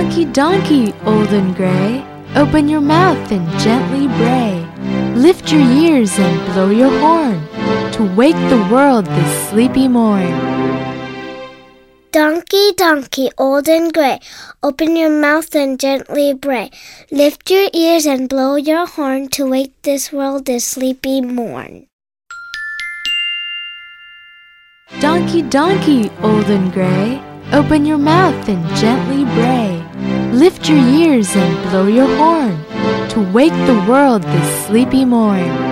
Donkey, donkey, old and gray, open your mouth and gently bray. Lift your ears and blow your horn to wake the world this sleepy morn. Donkey, donkey, old and gray, open your mouth and gently bray. Lift your ears and blow your horn to wake this world this sleepy morn. Donkey, donkey, old and gray, open your mouth and gently bray. Lift your ears and blow your horn to wake the world this sleepy morn.